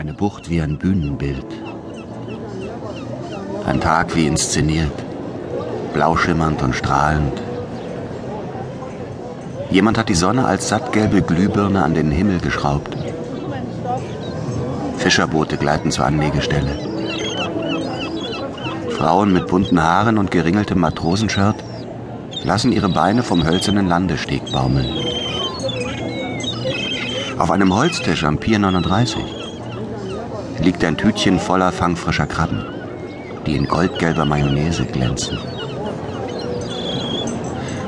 Eine Bucht wie ein Bühnenbild. Ein Tag wie inszeniert. Blauschimmernd und strahlend. Jemand hat die Sonne als sattgelbe Glühbirne an den Himmel geschraubt. Fischerboote gleiten zur Anlegestelle. Frauen mit bunten Haaren und geringeltem Matrosenshirt lassen ihre Beine vom hölzernen Landesteg baumeln. Auf einem Holztisch am Pier 39 liegt ein Tütchen voller fangfrischer Krabben, die in goldgelber Mayonnaise glänzen.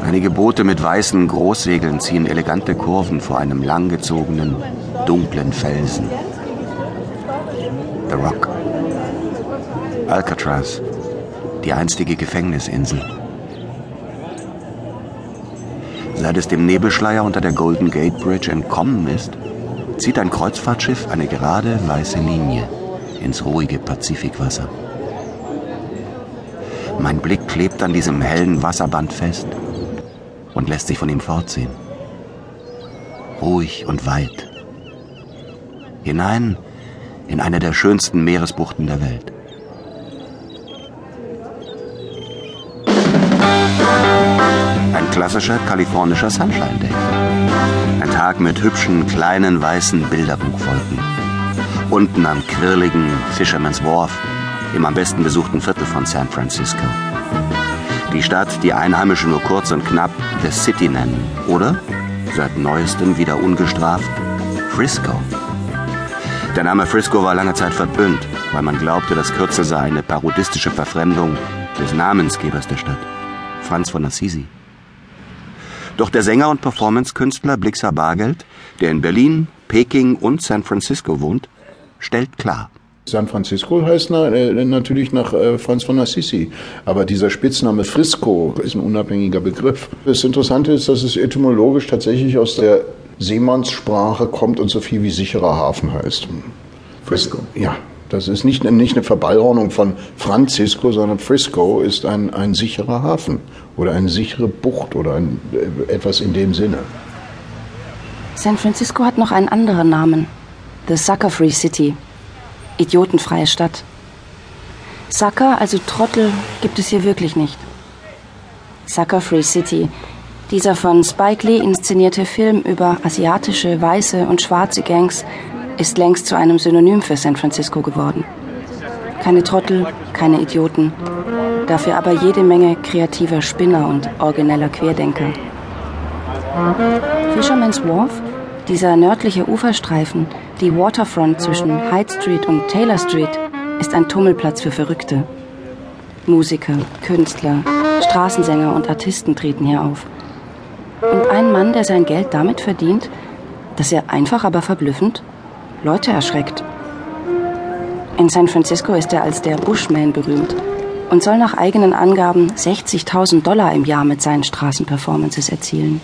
Einige Boote mit weißen Großsegeln ziehen elegante Kurven vor einem langgezogenen, dunklen Felsen. The Rock. Alcatraz, die einstige Gefängnisinsel. Seit es dem Nebelschleier unter der Golden Gate Bridge entkommen ist, zieht ein Kreuzfahrtschiff eine gerade weiße Linie ins ruhige Pazifikwasser. Mein Blick klebt an diesem hellen Wasserband fest und lässt sich von ihm fortziehen. Ruhig und weit. Hinein in eine der schönsten Meeresbuchten der Welt. Klassischer kalifornischer Sunshine Day. Ein Tag mit hübschen, kleinen, weißen Bilderbuchwolken. Unten am quirligen Fisherman's Wharf, im am besten besuchten Viertel von San Francisco. Die Stadt, die Einheimischen nur kurz und knapp The City nennen. Oder, seit neuestem wieder ungestraft, Frisco. Der Name Frisco war lange Zeit verpönt, weil man glaubte, das Kürzel sei eine parodistische Verfremdung des Namensgebers der Stadt, Franz von Assisi. Doch der Sänger und Performancekünstler Blixer Bargeld, der in Berlin, Peking und San Francisco wohnt, stellt klar. San Francisco heißt na, äh, natürlich nach äh, Franz von Assisi. Aber dieser Spitzname Frisco ist ein unabhängiger Begriff. Das Interessante ist, dass es etymologisch tatsächlich aus der Seemannssprache kommt und so viel wie sicherer Hafen heißt. Frisco? Ja. Das ist nicht, nicht eine Verballhornung von Francisco, sondern Frisco ist ein, ein sicherer Hafen oder eine sichere Bucht oder ein, äh, etwas in dem Sinne. San Francisco hat noch einen anderen Namen. The Sucker Free City. Idiotenfreie Stadt. Sucker, also Trottel, gibt es hier wirklich nicht. Sucker Free City. Dieser von Spike Lee inszenierte Film über asiatische, weiße und schwarze Gangs ist längst zu einem Synonym für San Francisco geworden. Keine Trottel, keine Idioten, dafür aber jede Menge kreativer Spinner und origineller Querdenker. Fisherman's Wharf, dieser nördliche Uferstreifen, die Waterfront zwischen Hyde Street und Taylor Street, ist ein Tummelplatz für Verrückte. Musiker, Künstler, Straßensänger und Artisten treten hier auf. Und ein Mann, der sein Geld damit verdient, dass er einfach aber verblüffend Leute erschreckt. In San Francisco ist er als der Bushman berühmt und soll nach eigenen Angaben 60.000 Dollar im Jahr mit seinen Straßenperformances erzielen.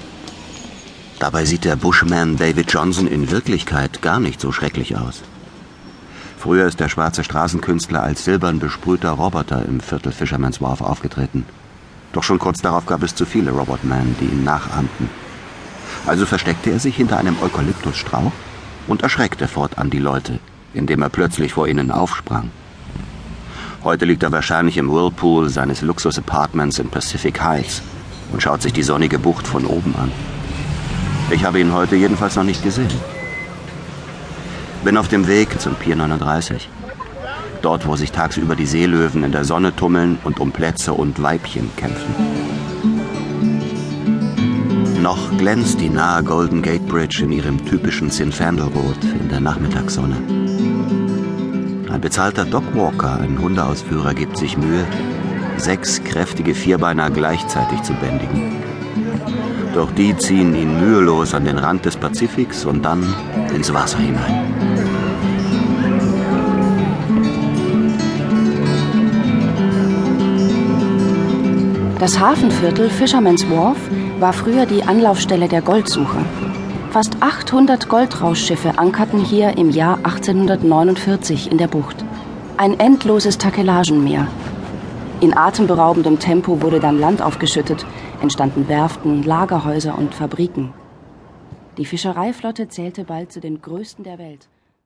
Dabei sieht der Bushman David Johnson in Wirklichkeit gar nicht so schrecklich aus. Früher ist der schwarze Straßenkünstler als silbern besprühter Roboter im Viertel Fisherman's Wharf aufgetreten. Doch schon kurz darauf gab es zu viele Robotmen, die ihn nachahmten. Also versteckte er sich hinter einem Eukalyptusstrauch und erschreckte fortan die Leute, indem er plötzlich vor ihnen aufsprang. Heute liegt er wahrscheinlich im Whirlpool seines Luxus-Apartments in Pacific Heights und schaut sich die sonnige Bucht von oben an. Ich habe ihn heute jedenfalls noch nicht gesehen. Bin auf dem Weg zum Pier 39. Dort, wo sich tagsüber die Seelöwen in der Sonne tummeln und um Plätze und Weibchen kämpfen. Noch glänzt die nahe Golden Gate Bridge in ihrem typischen Zinfandel-Rot in der Nachmittagssonne. Ein bezahlter Dogwalker, ein Hundeausführer, gibt sich Mühe, sechs kräftige Vierbeiner gleichzeitig zu bändigen. Doch die ziehen ihn mühelos an den Rand des Pazifiks und dann ins Wasser hinein. Das Hafenviertel Fisherman's Wharf war früher die Anlaufstelle der Goldsucher. Fast 800 Goldrauschschiffe ankerten hier im Jahr 1849 in der Bucht. Ein endloses Takelagenmeer. In atemberaubendem Tempo wurde dann Land aufgeschüttet, entstanden Werften, Lagerhäuser und Fabriken. Die Fischereiflotte zählte bald zu den größten der Welt.